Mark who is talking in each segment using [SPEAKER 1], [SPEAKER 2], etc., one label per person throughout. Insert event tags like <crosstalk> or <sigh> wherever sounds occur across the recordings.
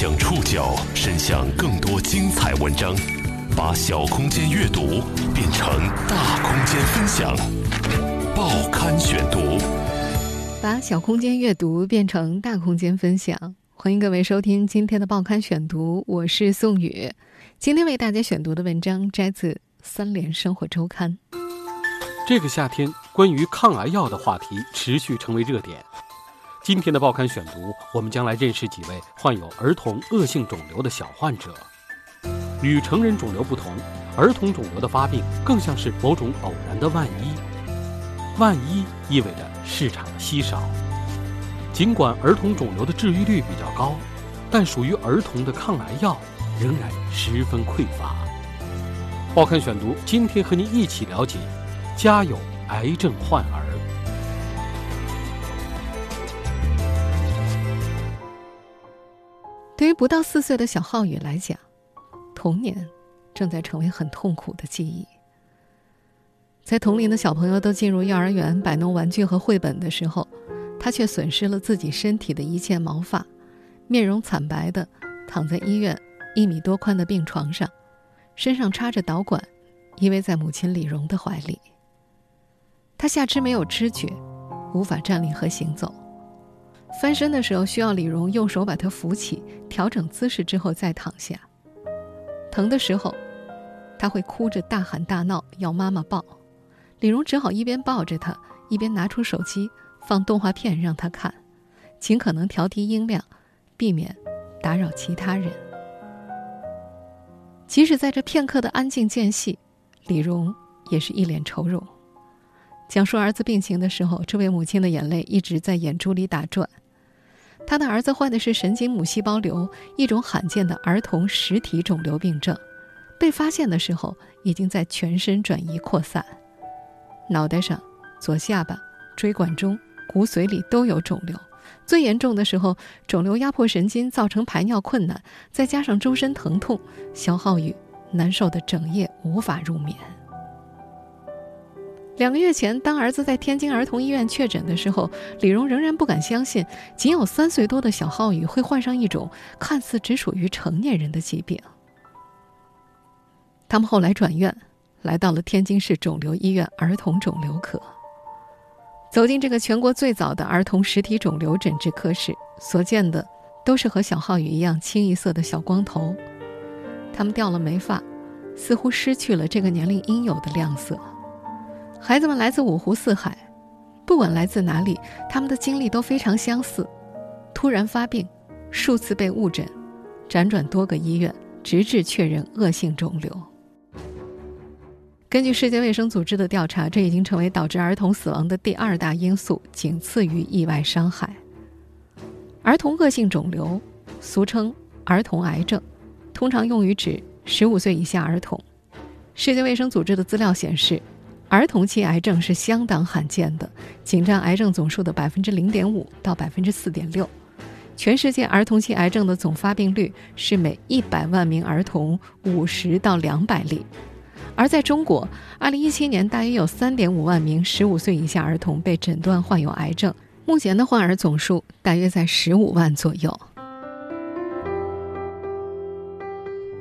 [SPEAKER 1] 将触角伸向更多精彩文章，把小空间阅读变成大空间分享。报刊选读，
[SPEAKER 2] 把小空间阅读变成大空间分享。欢迎各位收听今天的报刊选读，我是宋宇。今天为大家选读的文章摘自《三联生活周刊》。
[SPEAKER 3] 这个夏天，关于抗癌药的话题持续成为热点。今天的报刊选读，我们将来认识几位患有儿童恶性肿瘤的小患者。与成人肿瘤不同，儿童肿瘤的发病更像是某种偶然的万一。万一意味着市场的稀少。尽管儿童肿瘤的治愈率比较高，但属于儿童的抗癌药仍然十分匮乏。报刊选读，今天和您一起了解：家有癌症患儿。
[SPEAKER 2] 对于不到四岁的小浩宇来讲，童年正在成为很痛苦的记忆。在同龄的小朋友都进入幼儿园摆弄玩具和绘本的时候，他却损失了自己身体的一切毛发，面容惨白的躺在医院一米多宽的病床上，身上插着导管，依偎在母亲李荣的怀里。他下肢没有知觉，无法站立和行走。翻身的时候，需要李荣用手把他扶起，调整姿势之后再躺下。疼的时候，他会哭着大喊大闹，要妈妈抱。李荣只好一边抱着他，一边拿出手机放动画片让他看，尽可能调低音量，避免打扰其他人。即使在这片刻的安静间隙，李荣也是一脸愁容。讲述儿子病情的时候，这位母亲的眼泪一直在眼珠里打转。他的儿子患的是神经母细胞瘤，一种罕见的儿童实体肿瘤病症。被发现的时候，已经在全身转移扩散，脑袋上、左下巴、椎管中、骨髓里都有肿瘤。最严重的时候，肿瘤压迫神经，造成排尿困难，再加上周身疼痛，肖浩宇难受的整夜无法入眠。两个月前，当儿子在天津儿童医院确诊的时候，李荣仍然不敢相信，仅有三岁多的小浩宇会患上一种看似只属于成年人的疾病。他们后来转院，来到了天津市肿瘤医院儿童肿瘤科。走进这个全国最早的儿童实体肿瘤诊治科室，所见的都是和小浩宇一样清一色的小光头，他们掉了眉发，似乎失去了这个年龄应有的亮色。孩子们来自五湖四海，不管来自哪里，他们的经历都非常相似：突然发病，数次被误诊，辗转多个医院，直至确认恶性肿瘤。根据世界卫生组织的调查，这已经成为导致儿童死亡的第二大因素，仅次于意外伤害。儿童恶性肿瘤，俗称儿童癌症，通常用于指十五岁以下儿童。世界卫生组织的资料显示。儿童期癌症是相当罕见的，仅占癌症总数的百分之零点五到百分之四点六。全世界儿童期癌症的总发病率是每一百万名儿童五十到两百例。而在中国，二零一七年大约有三点五万名十五岁以下儿童被诊断患有癌症，目前的患儿总数大约在十五万左右。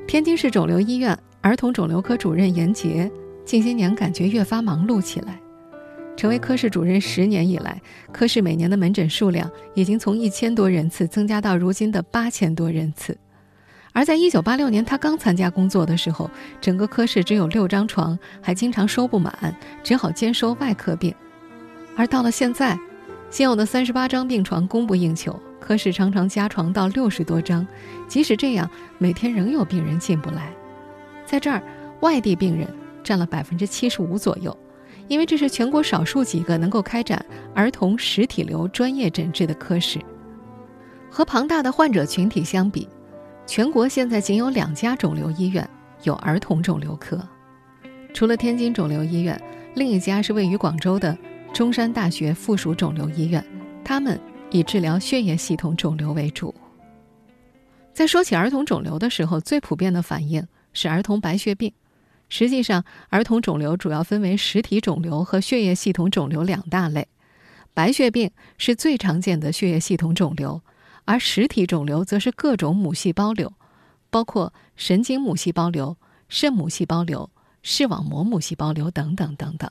[SPEAKER 2] 天津市肿瘤医院儿童肿瘤科主任严杰。近些年感觉越发忙碌起来，成为科室主任十年以来，科室每年的门诊数量已经从一千多人次增加到如今的八千多人次。而在一九八六年他刚参加工作的时候，整个科室只有六张床，还经常收不满，只好兼收外科病。而到了现在，现有的三十八张病床供不应求，科室常常加床到六十多张。即使这样，每天仍有病人进不来。在这儿，外地病人。占了百分之七十五左右，因为这是全国少数几个能够开展儿童实体瘤专业诊治的科室。和庞大的患者群体相比，全国现在仅有两家肿瘤医院有儿童肿瘤科，除了天津肿瘤医院，另一家是位于广州的中山大学附属肿瘤医院，他们以治疗血液系统肿瘤为主。在说起儿童肿瘤的时候，最普遍的反应是儿童白血病。实际上，儿童肿瘤主要分为实体肿瘤和血液系统肿瘤两大类。白血病是最常见的血液系统肿瘤，而实体肿瘤则是各种母细胞瘤，包括神经母细胞瘤、肾母细胞瘤、视网膜母细胞瘤等等等等。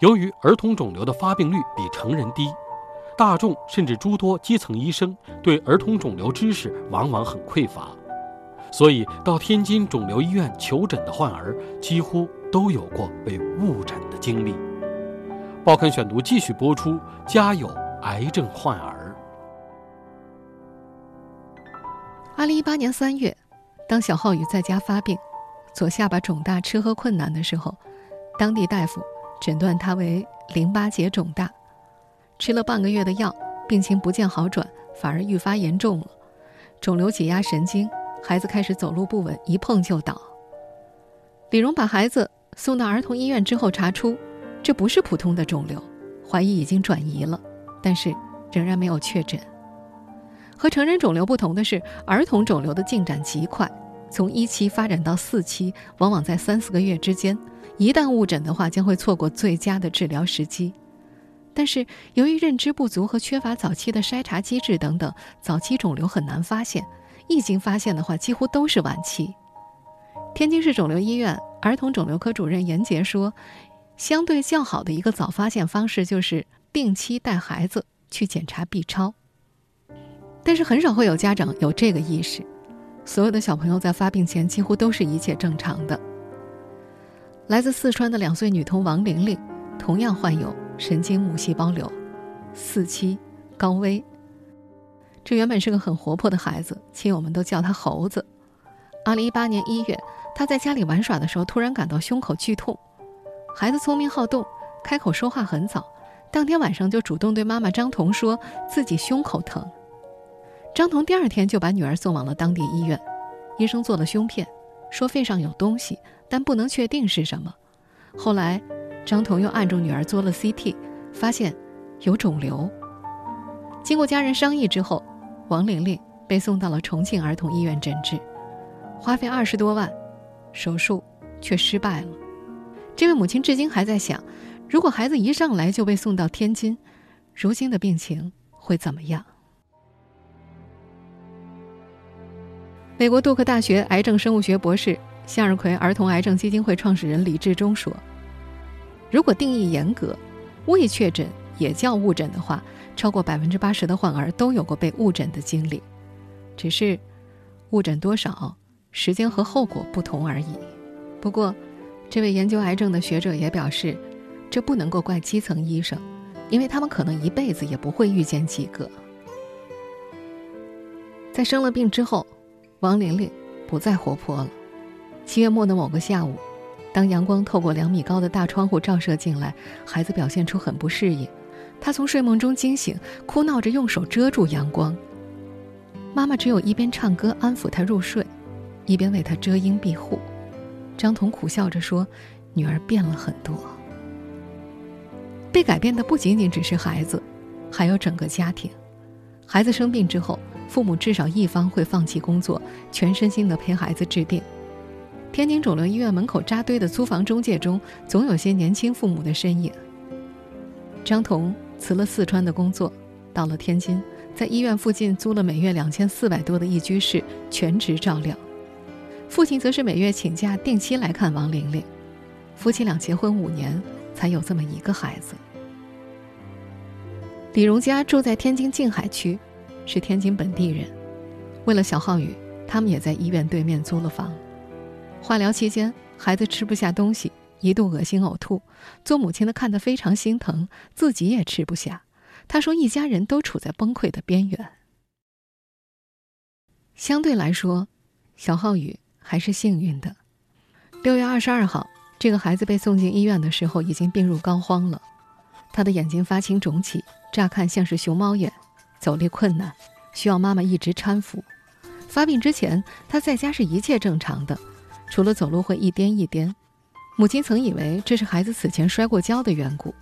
[SPEAKER 3] 由于儿童肿瘤的发病率比成人低，大众甚至诸多基层医生对儿童肿瘤知识往往很匮乏，所以到天津肿瘤医院求诊的患儿几乎都有过被误诊的经历。报刊选读继续播出：家有癌症患儿。
[SPEAKER 2] 二零一八年三月，当小浩宇在家发病，左下巴肿大、吃喝困难的时候，当地大夫。诊断他为淋巴结肿大，吃了半个月的药，病情不见好转，反而愈发严重了。肿瘤挤压神经，孩子开始走路不稳，一碰就倒。李荣把孩子送到儿童医院之后，查出这不是普通的肿瘤，怀疑已经转移了，但是仍然没有确诊。和成人肿瘤不同的是，儿童肿瘤的进展极快，从一期发展到四期，往往在三四个月之间。一旦误诊的话，将会错过最佳的治疗时机。但是，由于认知不足和缺乏早期的筛查机制等等，早期肿瘤很难发现。一经发现的话，几乎都是晚期。天津市肿瘤医院儿童肿瘤科主任严杰说：“相对较好的一个早发现方式就是定期带孩子去检查 B 超。但是，很少会有家长有这个意识。所有的小朋友在发病前几乎都是一切正常的。”来自四川的两岁女童王玲玲，同样患有神经母细胞瘤，四期高危。这原本是个很活泼的孩子，亲友们都叫他猴子。二零一八年一月，他在家里玩耍的时候，突然感到胸口剧痛。孩子聪明好动，开口说话很早，当天晚上就主动对妈妈张彤说自己胸口疼。张彤第二天就把女儿送往了当地医院，医生做了胸片，说肺上有东西。但不能确定是什么。后来，张彤又按住女儿做了 CT，发现有肿瘤。经过家人商议之后，王玲玲被送到了重庆儿童医院诊治，花费二十多万，手术却失败了。这位母亲至今还在想，如果孩子一上来就被送到天津，如今的病情会怎么样？美国杜克大学癌症生物学博士。向日葵儿童癌症基金会创始人李志忠说：“如果定义严格，未确诊也叫误诊的话，超过百分之八十的患儿都有过被误诊的经历，只是误诊多少、时间和后果不同而已。不过，这位研究癌症的学者也表示，这不能够怪基层医生，因为他们可能一辈子也不会遇见几个。在生了病之后，王玲玲不再活泼了。”七月末的某个下午，当阳光透过两米高的大窗户照射进来，孩子表现出很不适应。他从睡梦中惊醒，哭闹着用手遮住阳光。妈妈只有一边唱歌安抚他入睡，一边为他遮阴庇护。张彤苦笑着说：“女儿变了很多。被改变的不仅仅只是孩子，还有整个家庭。孩子生病之后，父母至少一方会放弃工作，全身心的陪孩子治病。”天津肿瘤医院门口扎堆的租房中介中，总有些年轻父母的身影。张彤辞了四川的工作，到了天津，在医院附近租了每月两千四百多的一居室，全职照料。父亲则是每月请假，定期来看王玲玲。夫妻俩结婚五年，才有这么一个孩子。李荣家住在天津静海区，是天津本地人。为了小浩宇，他们也在医院对面租了房。化疗期间，孩子吃不下东西，一度恶心呕吐。做母亲的看得非常心疼，自己也吃不下。他说：“一家人都处在崩溃的边缘。”相对来说，小浩宇还是幸运的。六月二十二号，这个孩子被送进医院的时候，已经病入膏肓了。他的眼睛发青肿起，乍看像是熊猫眼，走力困难，需要妈妈一直搀扶。发病之前，他在家是一切正常的。除了走路会一颠一颠，母亲曾以为这是孩子此前摔过跤的缘故。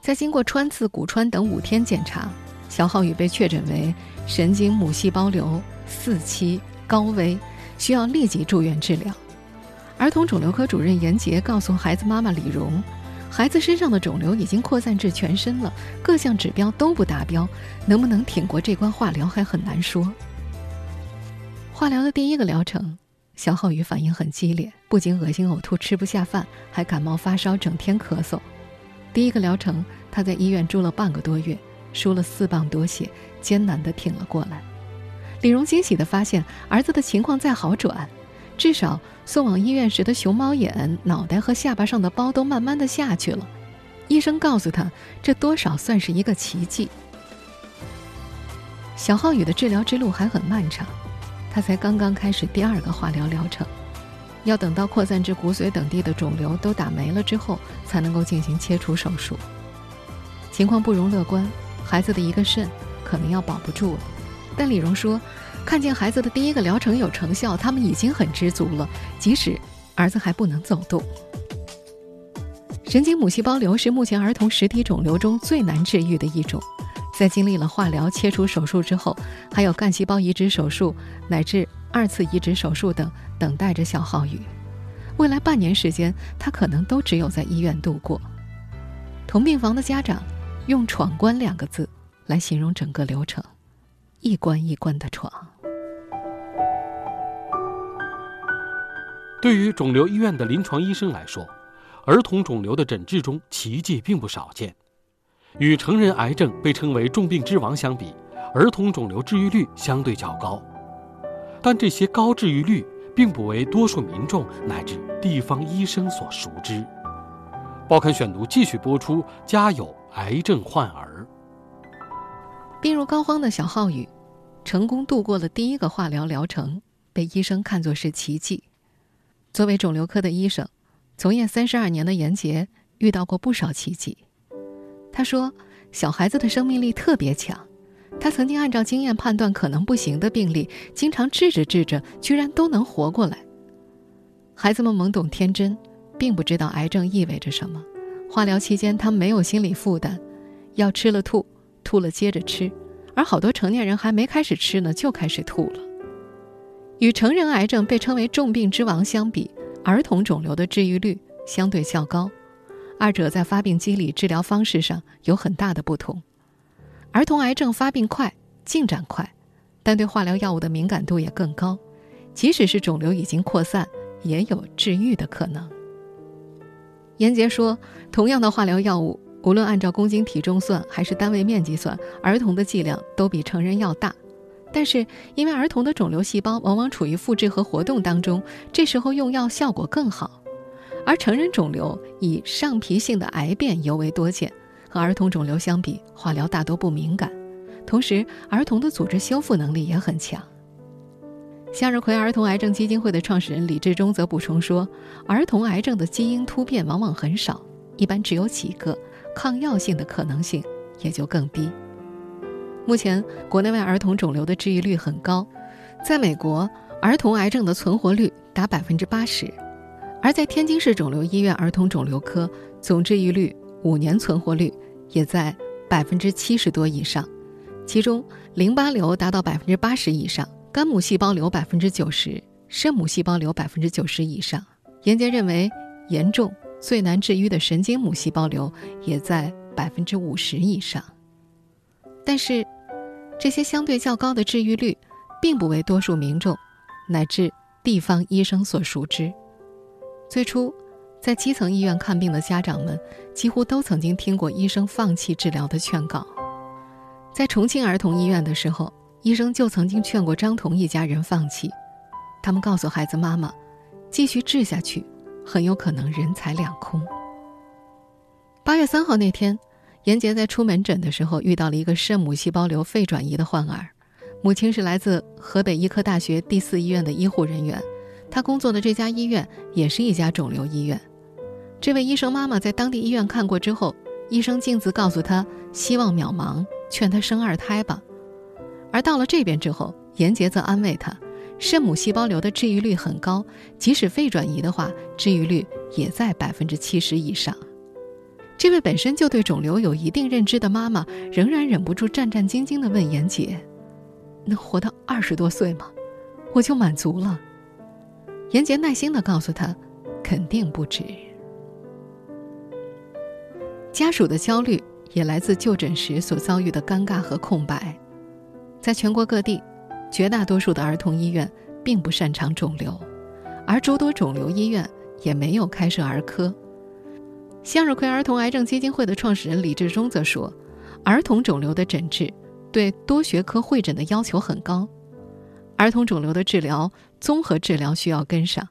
[SPEAKER 2] 在经过穿刺、骨穿等五天检查，小浩宇被确诊为神经母细胞瘤四期高危，需要立即住院治疗。儿童肿瘤科主任严杰告诉孩子妈妈李荣：“孩子身上的肿瘤已经扩散至全身了，各项指标都不达标，能不能挺过这关化疗还很难说。化疗的第一个疗程，小浩宇反应很激烈，不仅恶心呕吐、吃不下饭，还感冒发烧，整天咳嗽。第一个疗程，他在医院住了半个多月，输了四磅多血，艰难地挺了过来。李荣惊喜地发现，儿子的情况在好转。至少送往医院时的熊猫眼、脑袋和下巴上的包都慢慢的下去了。医生告诉他，这多少算是一个奇迹。小浩宇的治疗之路还很漫长，他才刚刚开始第二个化疗疗程，要等到扩散至骨髓等地的肿瘤都打没了之后，才能够进行切除手术。情况不容乐观，孩子的一个肾可能要保不住了。但李荣说。看见孩子的第一个疗程有成效，他们已经很知足了。即使儿子还不能走动，神经母细胞瘤是目前儿童实体肿瘤中最难治愈的一种。在经历了化疗、切除手术之后，还有干细胞移植手术乃至二次移植手术等等待着小浩宇。未来半年时间，他可能都只有在医院度过。同病房的家长用“闯关”两个字来形容整个流程：一关一关的闯。
[SPEAKER 3] 对于肿瘤医院的临床医生来说，儿童肿瘤的诊治中奇迹并不少见。与成人癌症被称为“重病之王”相比，儿童肿瘤治愈率相对较高。但这些高治愈率并不为多数民众乃至地方医生所熟知。报刊选读继续播出：家有癌症患儿。
[SPEAKER 2] 病入膏肓的小浩宇，成功度过了第一个化疗疗程，被医生看作是奇迹。作为肿瘤科的医生，从业三十二年的严杰遇到过不少奇迹。他说：“小孩子的生命力特别强，他曾经按照经验判断可能不行的病例，经常治着治着，居然都能活过来。孩子们懵懂天真，并不知道癌症意味着什么。化疗期间，他们没有心理负担，药吃了吐，吐了接着吃，而好多成年人还没开始吃呢，就开始吐了。”与成人癌症被称为“重病之王”相比，儿童肿瘤的治愈率相对较高，二者在发病机理、治疗方式上有很大的不同。儿童癌症发病快、进展快，但对化疗药物的敏感度也更高，即使是肿瘤已经扩散，也有治愈的可能。严杰说：“同样的化疗药物，无论按照公斤体重算还是单位面积算，儿童的剂量都比成人要大。”但是，因为儿童的肿瘤细胞往往处于复制和活动当中，这时候用药效果更好。而成人肿瘤以上皮性的癌变尤为多见，和儿童肿瘤相比，化疗大多不敏感。同时，儿童的组织修复能力也很强。向日葵儿童癌症基金会的创始人李志忠则补充说，儿童癌症的基因突变往往很少，一般只有几个，抗药性的可能性也就更低。目前，国内外儿童肿瘤的治愈率很高，在美国，儿童癌症的存活率达百分之八十，而在天津市肿瘤医院儿童肿瘤科，总治愈率五年存活率也在百分之七十多以上，其中淋巴瘤达到百分之八十以上，肝母细胞瘤百分之九十，肾母细胞瘤百分之九十以上。严杰认为，严重最难治愈的神经母细胞瘤也在百分之五十以上，但是。这些相对较高的治愈率，并不为多数民众乃至地方医生所熟知。最初，在基层医院看病的家长们，几乎都曾经听过医生放弃治疗的劝告。在重庆儿童医院的时候，医生就曾经劝过张彤一家人放弃。他们告诉孩子妈妈，继续治下去，很有可能人财两空。八月三号那天。严杰在出门诊的时候遇到了一个肾母细胞瘤肺转移的患儿，母亲是来自河北医科大学第四医院的医护人员，她工作的这家医院也是一家肿瘤医院。这位医生妈妈在当地医院看过之后，医生径自告诉她希望渺茫，劝她生二胎吧。而到了这边之后，严杰则安慰她，肾母细胞瘤的治愈率很高，即使肺转移的话，治愈率也在百分之七十以上。这位本身就对肿瘤有一定认知的妈妈，仍然忍不住战战兢兢地问严杰：“能活到二十多岁吗？我就满足了。”严杰耐心地告诉他：“肯定不止。”家属的焦虑也来自就诊时所遭遇的尴尬和空白。在全国各地，绝大多数的儿童医院并不擅长肿瘤，而诸多肿瘤医院也没有开设儿科。向日葵儿童癌症基金会的创始人李志忠则说：“儿童肿瘤的诊治对多学科会诊的要求很高，儿童肿瘤的治疗综合治疗需要跟上，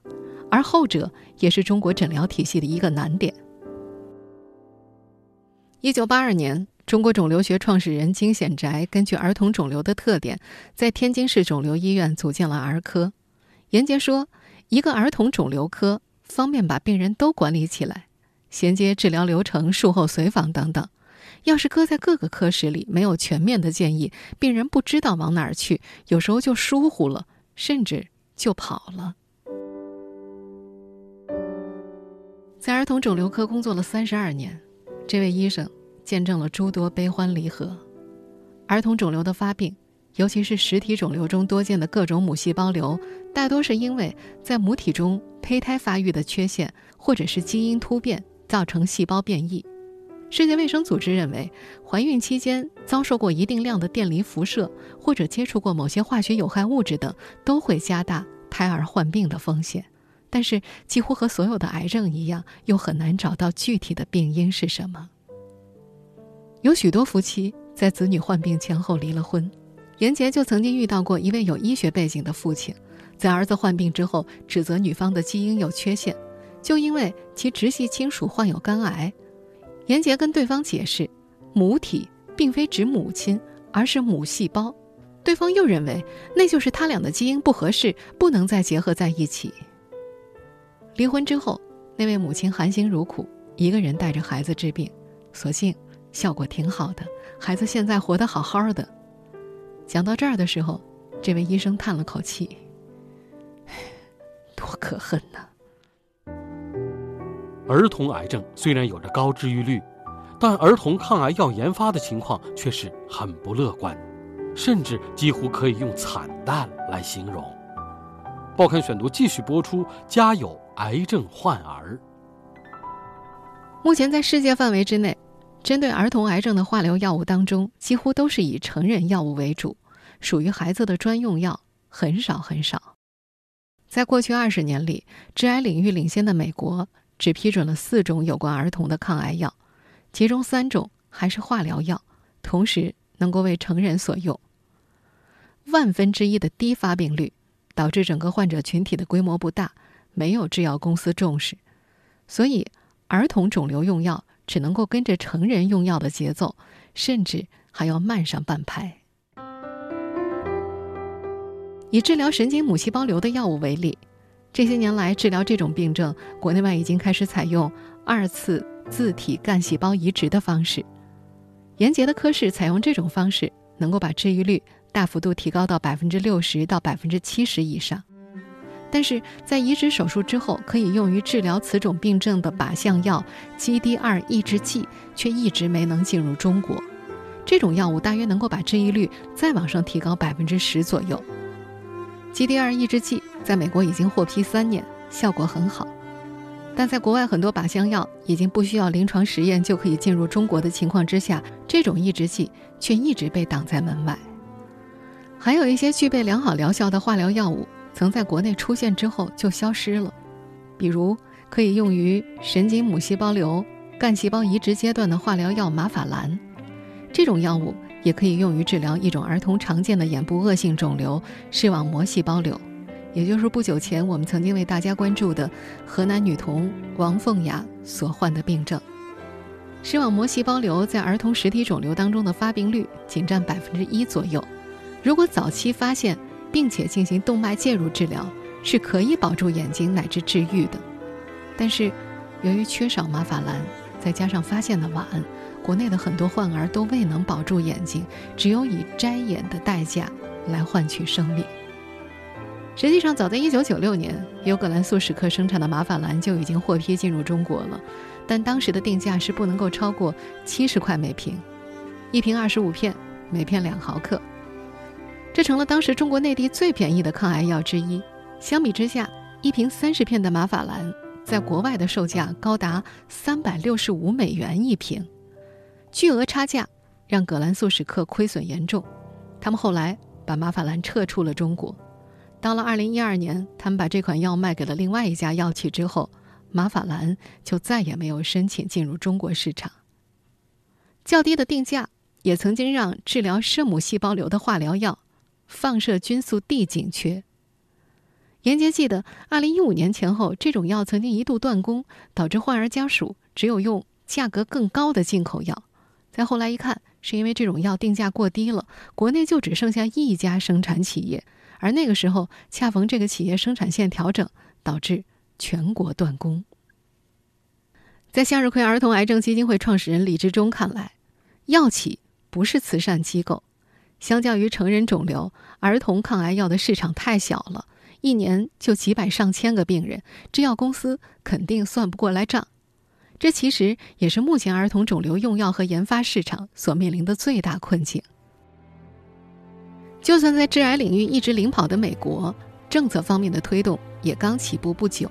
[SPEAKER 2] 而后者也是中国诊疗体系的一个难点。”一九八二年，中国肿瘤学创始人金显宅根据儿童肿瘤的特点，在天津市肿瘤医院组建了儿科。严杰说：“一个儿童肿瘤科方便把病人都管理起来。”衔接治疗流程、术后随访等等，要是搁在各个科室里，没有全面的建议，病人不知道往哪儿去，有时候就疏忽了，甚至就跑了。在儿童肿瘤科工作了三十二年，这位医生见证了诸多悲欢离合。儿童肿瘤的发病，尤其是实体肿瘤中多见的各种母细胞瘤，大多是因为在母体中胚胎发育的缺陷，或者是基因突变。造成细胞变异。世界卫生组织认为，怀孕期间遭受过一定量的电离辐射，或者接触过某些化学有害物质等，都会加大胎儿患病的风险。但是，几乎和所有的癌症一样，又很难找到具体的病因是什么。有许多夫妻在子女患病前后离了婚。严杰就曾经遇到过一位有医学背景的父亲，在儿子患病之后，指责女方的基因有缺陷。就因为其直系亲属患有肝癌，严杰跟对方解释，母体并非指母亲，而是母细胞。对方又认为那就是他俩的基因不合适，不能再结合在一起。离婚之后，那位母亲含辛茹苦，一个人带着孩子治病，所幸效果挺好的，孩子现在活得好好的。讲到这儿的时候，这位医生叹了口气：“ <sighs> 多可恨呐！”
[SPEAKER 3] 儿童癌症虽然有着高治愈率，但儿童抗癌药研发的情况却是很不乐观，甚至几乎可以用惨淡来形容。报刊选读继续播出：家有癌症患儿。
[SPEAKER 2] 目前在世界范围之内，针对儿童癌症的化疗药物当中，几乎都是以成人药物为主，属于孩子的专用药很少很少。在过去二十年里，致癌领域领先的美国。只批准了四种有关儿童的抗癌药，其中三种还是化疗药，同时能够为成人所用。万分之一的低发病率，导致整个患者群体的规模不大，没有制药公司重视，所以儿童肿瘤用药只能够跟着成人用药的节奏，甚至还要慢上半拍。以治疗神经母细胞瘤的药物为例。这些年来，治疗这种病症，国内外已经开始采用二次自体干细胞移植的方式。严杰的科室采用这种方式，能够把治愈率大幅度提高到百分之六十到百分之七十以上。但是在移植手术之后，可以用于治疗此种病症的靶向药 GD2 抑制剂却一直没能进入中国。这种药物大约能够把治愈率再往上提高百分之十左右。GDR 抑制剂在美国已经获批三年，效果很好，但在国外很多靶向药已经不需要临床实验就可以进入中国的情况之下，这种抑制剂却一直被挡在门外。还有一些具备良好疗效的化疗药物，曾在国内出现之后就消失了，比如可以用于神经母细胞瘤干细胞移植阶段的化疗药马法兰，这种药物。也可以用于治疗一种儿童常见的眼部恶性肿瘤——视网膜细胞瘤，也就是不久前我们曾经为大家关注的河南女童王凤雅所患的病症。视网膜细胞瘤在儿童实体肿瘤当中的发病率仅占百分之一左右，如果早期发现并且进行动脉介入治疗，是可以保住眼睛乃至治愈的。但是，由于缺少马法兰，再加上发现的晚。国内的很多患儿都未能保住眼睛，只有以摘眼的代价来换取生命。实际上，早在1996年，由葛兰素史克生产的马法兰就已经获批进入中国了，但当时的定价是不能够超过70块每瓶，一瓶25片，每片两毫克，这成了当时中国内地最便宜的抗癌药之一。相比之下，一瓶30片的马法兰在国外的售价高达365美元一瓶。巨额差价让葛兰素史克亏损严重，他们后来把马法兰撤出了中国。到了二零一二年，他们把这款药卖给了另外一家药企之后，马法兰就再也没有申请进入中国市场。较低的定价也曾经让治疗圣母细胞瘤的化疗药放射菌素 D 紧缺。严杰记得，二零一五年前后，这种药曾经一度断供，导致患儿家属只有用价格更高的进口药。再后来一看，是因为这种药定价过低了，国内就只剩下一家生产企业，而那个时候恰逢这个企业生产线调整，导致全国断供。在向日葵儿童癌症基金会创始人李志忠看来，药企不是慈善机构，相较于成人肿瘤，儿童抗癌药的市场太小了。一年就几百上千个病人，制药公司肯定算不过来账。这其实也是目前儿童肿瘤用药和研发市场所面临的最大困境。就算在致癌领域一直领跑的美国，政策方面的推动也刚起步不久。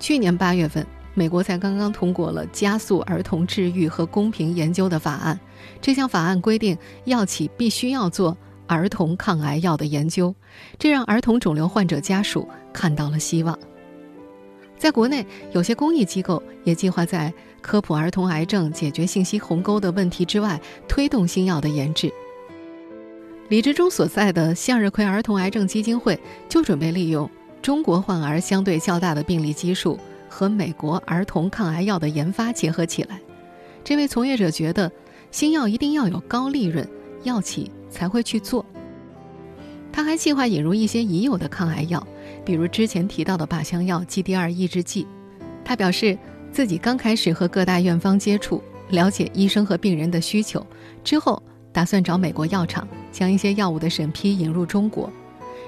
[SPEAKER 2] 去年八月份，美国才刚刚通过了加速儿童治愈和公平研究的法案。这项法案规定，药企必须要做。儿童抗癌药的研究，这让儿童肿瘤患者家属看到了希望。在国内，有些公益机构也计划在科普儿童癌症、解决信息鸿沟的问题之外，推动新药的研制。李志忠所在的向日葵儿童癌症基金会就准备利用中国患儿相对较大的病例基数和美国儿童抗癌药的研发结合起来。这位从业者觉得，新药一定要有高利润，药企。才会去做。他还计划引入一些已有的抗癌药，比如之前提到的靶向药 G D R 抑制剂。他表示自己刚开始和各大院方接触，了解医生和病人的需求，之后打算找美国药厂将一些药物的审批引入中国。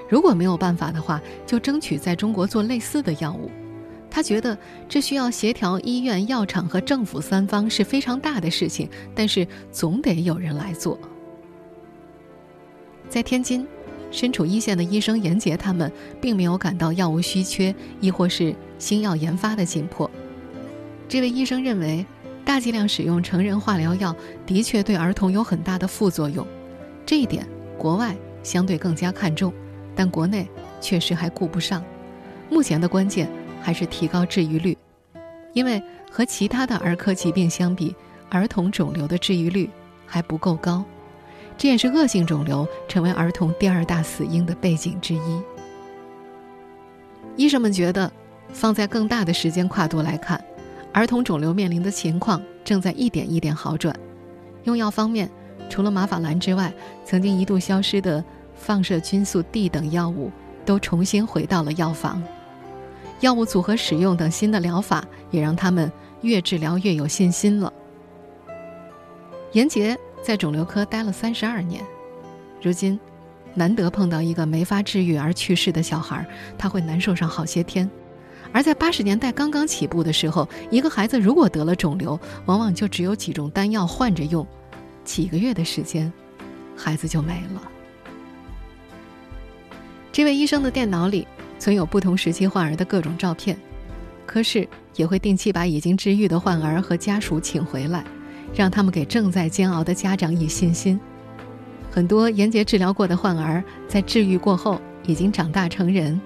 [SPEAKER 2] 如果没有办法的话，就争取在中国做类似的药物。他觉得这需要协调医院、药厂和政府三方是非常大的事情，但是总得有人来做。在天津，身处一线的医生严杰他们并没有感到药物稀缺，亦或是新药研发的紧迫。这位医生认为，大剂量使用成人化疗药的确对儿童有很大的副作用，这一点国外相对更加看重，但国内确实还顾不上。目前的关键还是提高治愈率，因为和其他的儿科疾病相比，儿童肿瘤的治愈率还不够高。这也是恶性肿瘤成为儿童第二大死因的背景之一。医生们觉得，放在更大的时间跨度来看，儿童肿瘤面临的情况正在一点一点好转。用药方面，除了马法兰之外，曾经一度消失的放射菌素 D 等药物都重新回到了药房。药物组合使用等新的疗法，也让他们越治疗越有信心了。严杰。在肿瘤科待了三十二年，如今难得碰到一个没法治愈而去世的小孩，他会难受上好些天。而在八十年代刚刚起步的时候，一个孩子如果得了肿瘤，往往就只有几种丹药换着用，几个月的时间，孩子就没了。这位医生的电脑里存有不同时期患儿的各种照片，科室也会定期把已经治愈的患儿和家属请回来。让他们给正在煎熬的家长以信心。很多严杰治疗过的患儿在治愈过后已经长大成人，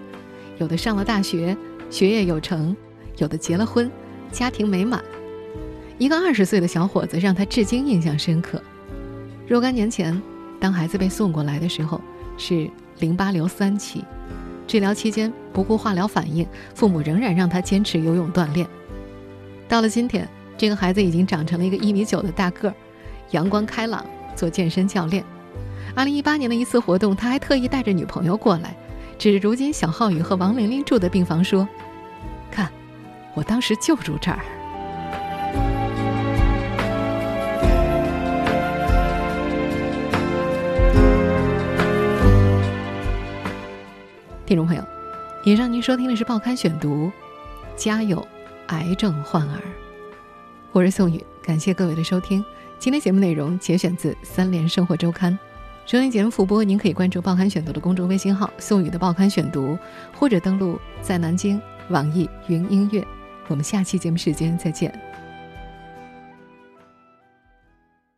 [SPEAKER 2] 有的上了大学，学业有成；有的结了婚，家庭美满。一个二十岁的小伙子让他至今印象深刻。若干年前，当孩子被送过来的时候，是淋巴瘤三期，治疗期间不顾化疗反应，父母仍然让他坚持游泳锻炼。到了今天。这个孩子已经长成了一个一米九的大个儿，阳光开朗，做健身教练。二零一八年的一次活动，他还特意带着女朋友过来，指着如今小浩宇和王玲玲住的病房说：“看，我当时就住这儿。”听众朋友，以上您收听的是《报刊选读》，家有癌症患儿。我是宋宇，感谢各位的收听。今天节目内容节选自《三联生活周刊》。收听节目复播，您可以关注《报刊选读》的公众微信号“宋宇的报刊选读”，或者登录在南京网易云音乐。我们下期节目时间再见。